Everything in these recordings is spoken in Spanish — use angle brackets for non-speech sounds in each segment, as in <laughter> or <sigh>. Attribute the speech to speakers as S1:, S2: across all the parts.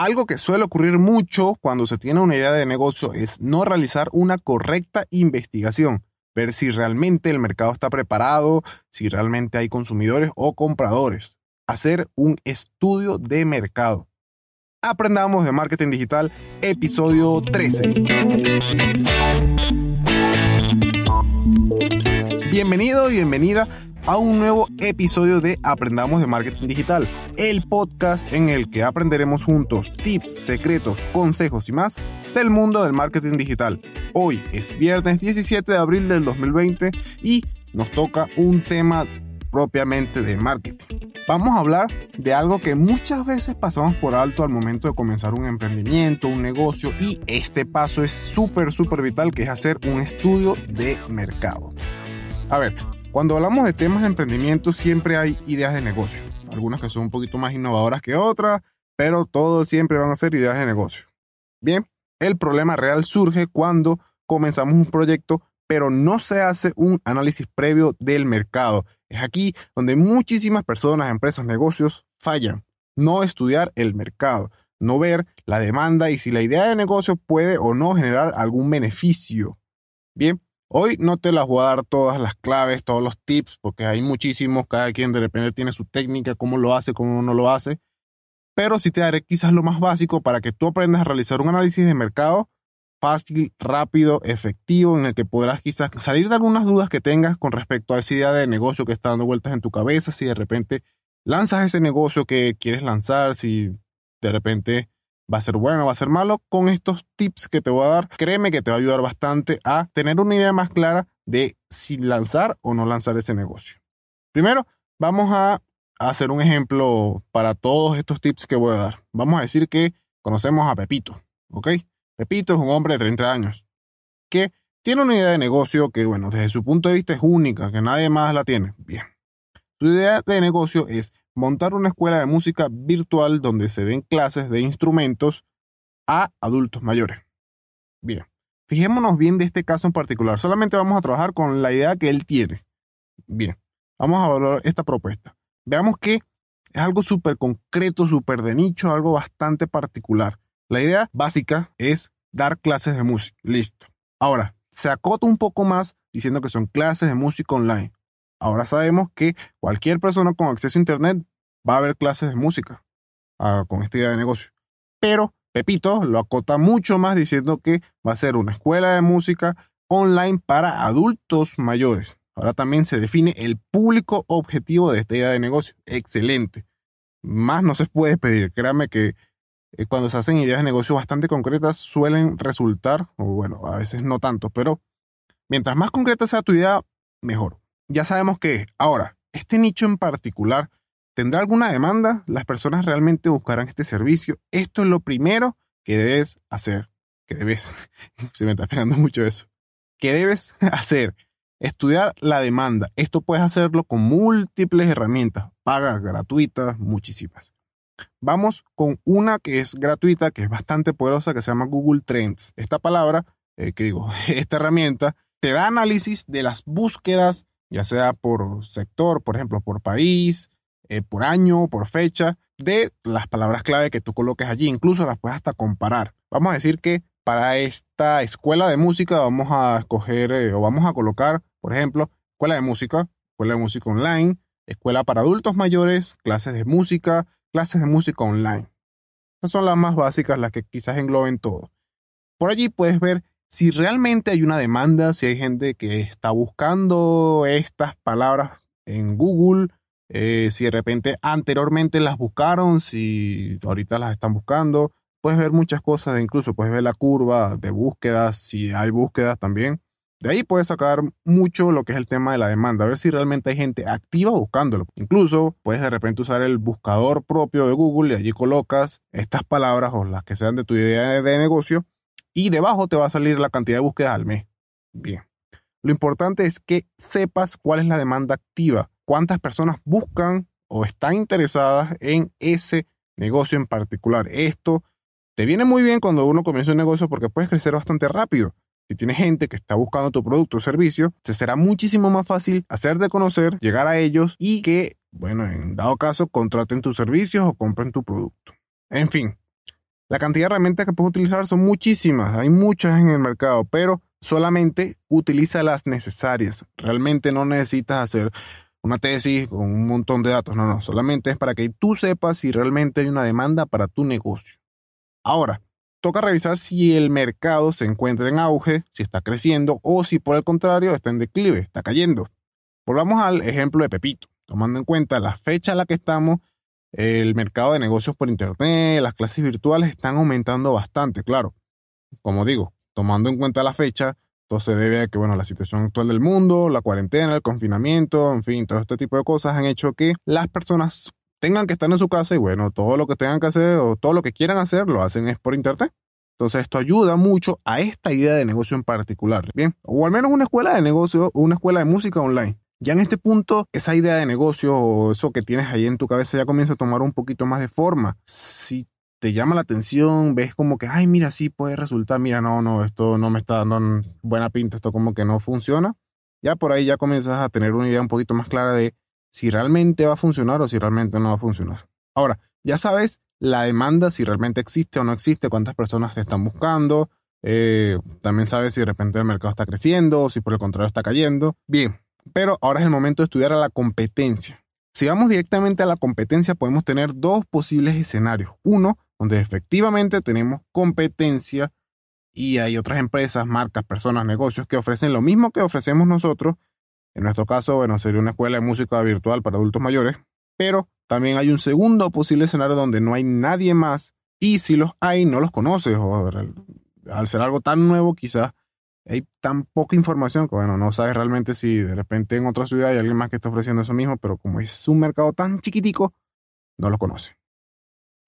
S1: Algo que suele ocurrir mucho cuando se tiene una idea de negocio es no realizar una correcta investigación, ver si realmente el mercado está preparado, si realmente hay consumidores o compradores, hacer un estudio de mercado. Aprendamos de marketing digital, episodio 13. Bienvenido, bienvenida a un nuevo episodio de Aprendamos de Marketing Digital, el podcast en el que aprenderemos juntos tips, secretos, consejos y más del mundo del marketing digital. Hoy es viernes 17 de abril del 2020 y nos toca un tema propiamente de marketing. Vamos a hablar de algo que muchas veces pasamos por alto al momento de comenzar un emprendimiento, un negocio y este paso es súper, súper vital que es hacer un estudio de mercado. A ver, cuando hablamos de temas de emprendimiento siempre hay ideas de negocio, algunas que son un poquito más innovadoras que otras, pero todos siempre van a ser ideas de negocio. Bien, el problema real surge cuando comenzamos un proyecto, pero no se hace un análisis previo del mercado. Es aquí donde muchísimas personas, empresas, negocios fallan. No estudiar el mercado, no ver la demanda y si la idea de negocio puede o no generar algún beneficio. Bien, Hoy no te las voy a dar todas las claves, todos los tips, porque hay muchísimos, cada quien de repente tiene su técnica, cómo lo hace, cómo no lo hace, pero sí te daré quizás lo más básico para que tú aprendas a realizar un análisis de mercado fácil, rápido, efectivo, en el que podrás quizás salir de algunas dudas que tengas con respecto a esa idea de negocio que está dando vueltas en tu cabeza, si de repente lanzas ese negocio que quieres lanzar, si de repente va a ser bueno, va a ser malo, con estos tips que te voy a dar, créeme que te va a ayudar bastante a tener una idea más clara de si lanzar o no lanzar ese negocio. Primero, vamos a hacer un ejemplo para todos estos tips que voy a dar. Vamos a decir que conocemos a Pepito, ¿ok? Pepito es un hombre de 30 años que tiene una idea de negocio que, bueno, desde su punto de vista es única, que nadie más la tiene. Bien. Su idea de negocio es montar una escuela de música virtual donde se den clases de instrumentos a adultos mayores. Bien, fijémonos bien de este caso en particular. Solamente vamos a trabajar con la idea que él tiene. Bien, vamos a valorar esta propuesta. Veamos que es algo súper concreto, súper de nicho, algo bastante particular. La idea básica es dar clases de música. Listo. Ahora, se acota un poco más diciendo que son clases de música online. Ahora sabemos que cualquier persona con acceso a Internet va a ver clases de música ah, con esta idea de negocio. Pero Pepito lo acota mucho más diciendo que va a ser una escuela de música online para adultos mayores. Ahora también se define el público objetivo de esta idea de negocio. Excelente. Más no se puede pedir. Créame que eh, cuando se hacen ideas de negocio bastante concretas suelen resultar, o bueno, a veces no tanto, pero mientras más concreta sea tu idea, mejor ya sabemos que ahora, este nicho en particular, ¿tendrá alguna demanda? ¿Las personas realmente buscarán este servicio? Esto es lo primero que debes hacer. Que debes, <laughs> se me está pegando mucho eso. ¿Qué debes <laughs> hacer? Estudiar la demanda. Esto puedes hacerlo con múltiples herramientas, pagas, gratuitas, muchísimas. Vamos con una que es gratuita, que es bastante poderosa, que se llama Google Trends. Esta palabra, eh, que digo, <laughs> esta herramienta, te da análisis de las búsquedas ya sea por sector, por ejemplo, por país, eh, por año, por fecha, de las palabras clave que tú coloques allí. Incluso las puedes hasta comparar. Vamos a decir que para esta escuela de música vamos a escoger eh, o vamos a colocar, por ejemplo, escuela de música, escuela de música online, escuela para adultos mayores, clases de música, clases de música online. Esas son las más básicas, las que quizás engloben todo. Por allí puedes ver si realmente hay una demanda, si hay gente que está buscando estas palabras en Google, eh, si de repente anteriormente las buscaron, si ahorita las están buscando, puedes ver muchas cosas, incluso puedes ver la curva de búsquedas, si hay búsquedas también. De ahí puedes sacar mucho lo que es el tema de la demanda, a ver si realmente hay gente activa buscándolo. Incluso puedes de repente usar el buscador propio de Google y allí colocas estas palabras o las que sean de tu idea de negocio y debajo te va a salir la cantidad de búsquedas al mes. Bien. Lo importante es que sepas cuál es la demanda activa, cuántas personas buscan o están interesadas en ese negocio en particular. Esto te viene muy bien cuando uno comienza un negocio porque puedes crecer bastante rápido. Si tienes gente que está buscando tu producto o servicio, te será muchísimo más fácil hacer de conocer, llegar a ellos y que, bueno, en dado caso, contraten tus servicios o compren tu producto. En fin, La cantidad de herramientas que puedes utilizar son muchísimas, hay muchas en el mercado, pero solamente utiliza las necesarias. Realmente no necesitas hacer una tesis con un montón de datos, no, no, solamente es para que tú sepas si realmente hay una demanda para tu negocio. Ahora, toca revisar si el mercado se encuentra en auge, si está creciendo o si por el contrario está en declive, está cayendo. Volvamos al ejemplo de Pepito, tomando en cuenta la fecha en la que estamos el mercado de negocios por Internet, las clases virtuales están aumentando bastante, claro. Como digo, tomando en cuenta la fecha, todo se debe a que, bueno, la situación actual del mundo, la cuarentena, el confinamiento, en fin, todo este tipo de cosas han hecho que las personas tengan que estar en su casa y, bueno, todo lo que tengan que hacer o todo lo que quieran hacer lo hacen es por Internet. Entonces esto ayuda mucho a esta idea de negocio en particular, ¿bien? O al menos una escuela de negocio una escuela de música online. Ya en este punto, esa idea de negocio o eso que tienes ahí en tu cabeza ya comienza a tomar un poquito más de forma. Si te llama la atención, ves como que, ay, mira, sí puede resultar, mira, no, no, esto no me está dando buena pinta, esto como que no funciona. Ya por ahí ya comienzas a tener una idea un poquito más clara de si realmente va a funcionar o si realmente no va a funcionar. Ahora, ya sabes la demanda, si realmente existe o no existe, cuántas personas te están buscando. Eh, también sabes si de repente el mercado está creciendo o si por el contrario está cayendo. Bien, pero ahora es el momento de estudiar a la competencia. Si vamos directamente a la competencia, podemos tener dos posibles escenarios. Uno, donde efectivamente tenemos competencia y hay otras empresas, marcas, personas, negocios que ofrecen lo mismo que ofrecemos nosotros. En nuestro caso, bueno, sería una escuela de música virtual para adultos mayores. Pero también hay un segundo posible escenario donde no hay nadie más y si los hay, no los conoces o al ser algo tan nuevo, quizás hay tan poca información que, bueno, no sabes realmente si de repente en otra ciudad hay alguien más que está ofreciendo eso mismo, pero como es un mercado tan chiquitico, no lo conoce.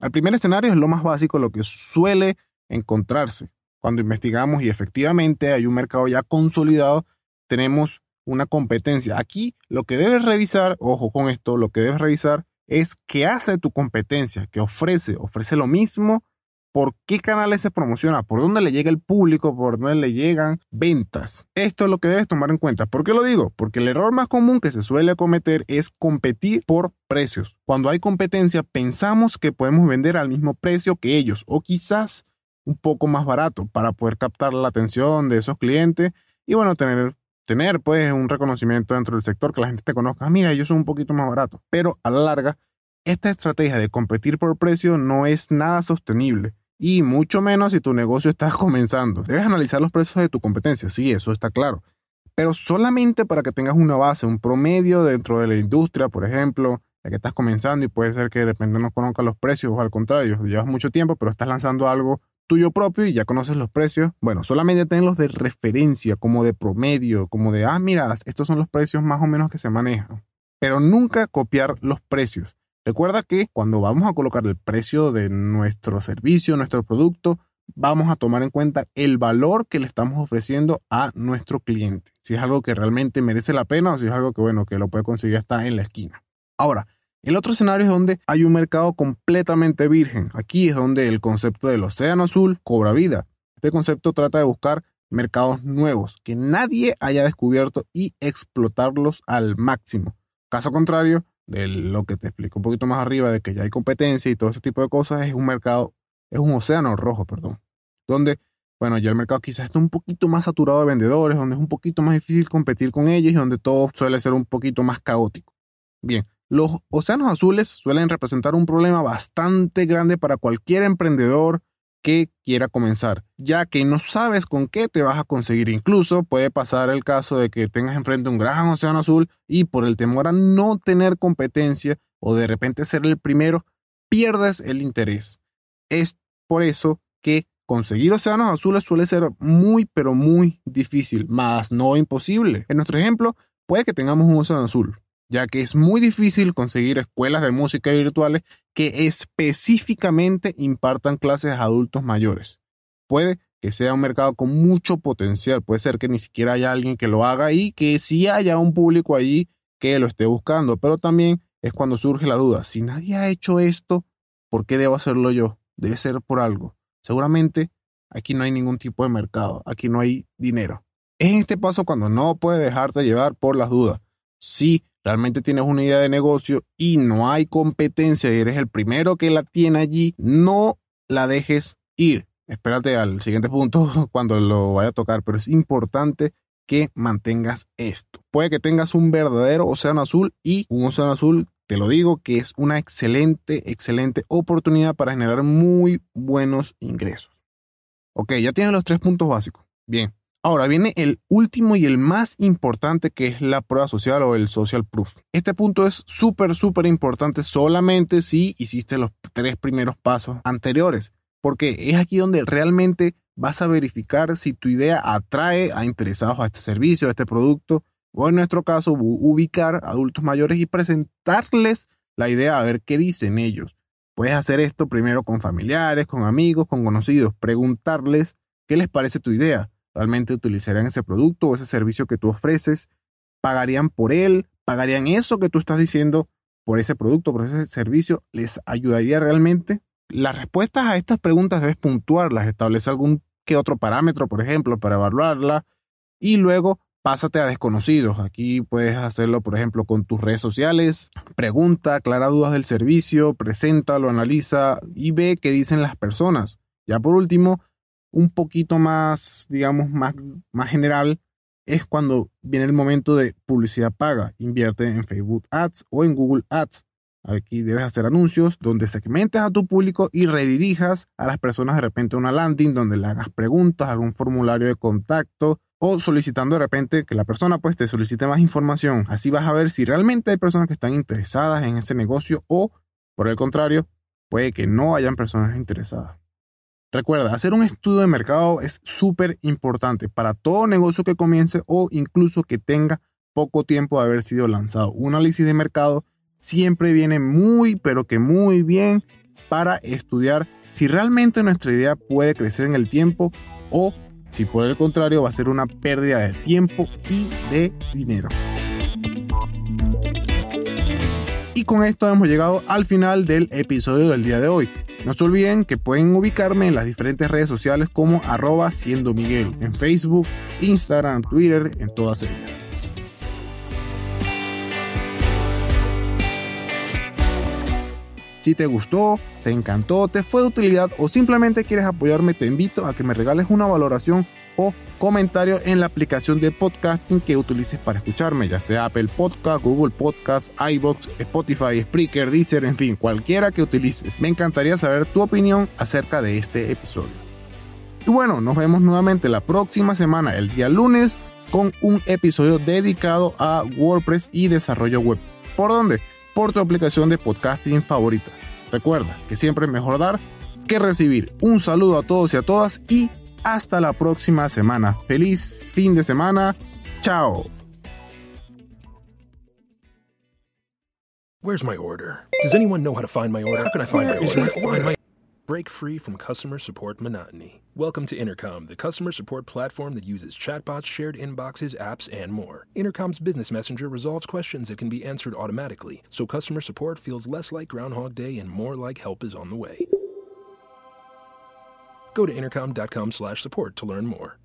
S1: El primer escenario es lo más básico, lo que suele encontrarse. Cuando investigamos y efectivamente hay un mercado ya consolidado, tenemos una competencia. Aquí lo que debes revisar, ojo con esto, lo que debes revisar es qué hace tu competencia, qué ofrece, ofrece lo mismo por qué canales se promociona, por dónde le llega el público, por dónde le llegan ventas. Esto es lo que debes tomar en cuenta. ¿Por qué lo digo? Porque el error más común que se suele cometer es competir por precios. Cuando hay competencia pensamos que podemos vender al mismo precio que ellos o quizás un poco más barato para poder captar la atención de esos clientes y bueno, tener tener pues un reconocimiento dentro del sector que la gente te conozca, ah, mira, ellos son un poquito más baratos, pero a la larga esta estrategia de competir por precio no es nada sostenible y mucho menos si tu negocio está <laughs> comenzando. Debes analizar los precios de tu competencia, sí, eso está claro, pero solamente para que tengas una base, un promedio dentro de la industria, por ejemplo, ya que estás comenzando y puede ser que de repente no conozcas los precios o al contrario, llevas mucho tiempo, pero estás lanzando algo tuyo propio y ya conoces los precios, bueno, solamente tenlos de referencia, como de promedio, como de, ah, mira, estos son los precios más o menos que se manejan. Pero nunca copiar los precios. Recuerda que cuando vamos a colocar el precio de nuestro servicio, nuestro producto, vamos a tomar en cuenta el valor que le estamos ofreciendo a nuestro cliente. Si es algo que realmente merece la pena o si es algo que, bueno, que lo puede conseguir hasta en la esquina. Ahora, el otro escenario es donde hay un mercado completamente virgen. Aquí es donde el concepto del océano azul cobra vida. Este concepto trata de buscar mercados nuevos que nadie haya descubierto y explotarlos al máximo. Caso contrario, de lo que te explico un poquito más arriba, de que ya hay competencia y todo ese tipo de cosas, es un mercado, es un océano rojo, perdón, donde, bueno, ya el mercado quizás está un poquito más saturado de vendedores, donde es un poquito más difícil competir con ellos y donde todo suele ser un poquito más caótico. Bien, los océanos azules suelen representar un problema bastante grande para cualquier emprendedor, que quiera comenzar, ya que no sabes con qué te vas a conseguir. Incluso puede pasar el caso de que tengas enfrente un gran océano azul y por el temor a no tener competencia o de repente ser el primero, pierdes el interés. Es por eso que conseguir océanos azules suele ser muy pero muy difícil, más no imposible. En nuestro ejemplo, puede que tengamos un océano azul, ya que es muy difícil conseguir escuelas de música virtuales que específicamente impartan clases a adultos mayores. Puede que sea un mercado con mucho potencial, puede ser que ni siquiera haya alguien que lo haga y que sí haya un público allí que lo esté buscando, pero también es cuando surge la duda, si nadie ha hecho esto, ¿por qué debo hacerlo yo? Debe ser por algo. Seguramente aquí no hay ningún tipo de mercado, aquí no hay dinero. Es en este paso cuando no puedes dejarte llevar por las dudas. Sí, realmente tienes una idea de negocio y no hay competencia y eres el primero que la tiene allí, no la dejes ir. Espérate al siguiente punto <laughs> cuando lo vaya a tocar, pero es importante que mantengas esto. Puede que tengas un verdadero océano azul y un océano azul, te lo digo, que es una excelente, excelente oportunidad para generar muy buenos ingresos. Ok, ya tienes los tres puntos básicos. Bien. Ahora viene el último y el más importante que es la prueba social o el social proof. Este punto es súper, súper importante solamente si hiciste los tres primeros pasos anteriores, porque es aquí donde realmente vas a verificar si tu idea atrae a interesados a este servicio, a este producto, o en nuestro caso, ubicar adultos mayores y presentarles la idea a ver qué dicen ellos. Puedes hacer esto primero con familiares, con amigos, con conocidos, preguntarles qué les parece tu idea. ¿Realmente utilizarían ese producto o ese servicio que tú ofreces? ¿Pagarían por él? ¿Pagarían eso que tú estás diciendo por ese producto, por ese servicio? ¿Les ayudaría realmente? Las respuestas a estas preguntas debes puntuarlas, establece algún que otro parámetro, por ejemplo, para evaluarla y luego pásate a desconocidos. Aquí puedes hacerlo, por ejemplo, con tus redes sociales. Pregunta, aclara dudas del servicio, preséntalo, analiza y ve qué dicen las personas. Ya por último, un poquito más, digamos, más, más general, es cuando viene el momento de publicidad paga. Invierte en Facebook Ads o en Google Ads. Aquí debes hacer anuncios donde segmentes a tu público y redirijas a las personas de repente a una landing donde le hagas preguntas, algún formulario de contacto o solicitando de repente que la persona pues te solicite más información. Así vas a ver si realmente hay personas que están interesadas en ese negocio o por el contrario, puede que no hayan personas interesadas. Recuerda, hacer un estudio de mercado es súper importante para todo negocio que comience o incluso que tenga poco tiempo de haber sido lanzado. Un análisis de mercado siempre viene muy, pero que muy bien para estudiar si realmente nuestra idea puede crecer en el tiempo o si por el contrario va a ser una pérdida de tiempo y de dinero. Y con esto hemos llegado al final del episodio del día de hoy. No se olviden que pueden ubicarme en las diferentes redes sociales como arroba siendo Miguel, en Facebook, Instagram, Twitter, en todas ellas. Si te gustó, te encantó, te fue de utilidad o simplemente quieres apoyarme, te invito a que me regales una valoración o comentario en la aplicación de podcasting que utilices para escucharme, ya sea Apple Podcast, Google Podcast, iBox, Spotify, Spreaker, Deezer, en fin, cualquiera que utilices. Me encantaría saber tu opinión acerca de este episodio. Y bueno, nos vemos nuevamente la próxima semana, el día lunes, con un episodio dedicado a WordPress y desarrollo web. ¿Por dónde? por tu aplicación de podcasting favorita. Recuerda que siempre es mejor dar que recibir. Un saludo a todos y a todas y hasta la próxima semana. Feliz fin de semana. Chao.
S2: Where's my order? Does anyone know how to find my order? How can I find my order? Break free from customer support monotony. Welcome to Intercom, the customer support platform that uses chatbots, shared inboxes, apps, and more. Intercom's business messenger resolves questions that can be answered automatically, so customer support feels less like Groundhog Day and more like help is on the way. Go to intercom.com/support to learn more.